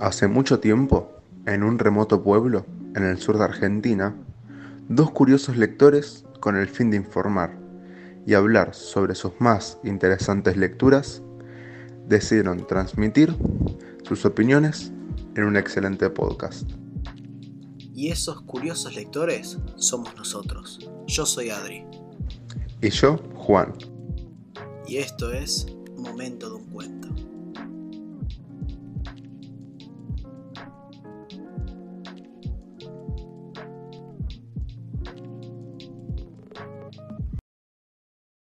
Hace mucho tiempo, en un remoto pueblo, en el sur de Argentina, dos curiosos lectores, con el fin de informar y hablar sobre sus más interesantes lecturas, decidieron transmitir sus opiniones en un excelente podcast. Y esos curiosos lectores somos nosotros. Yo soy Adri. Y yo, Juan. Y esto es Momento de un Cuento.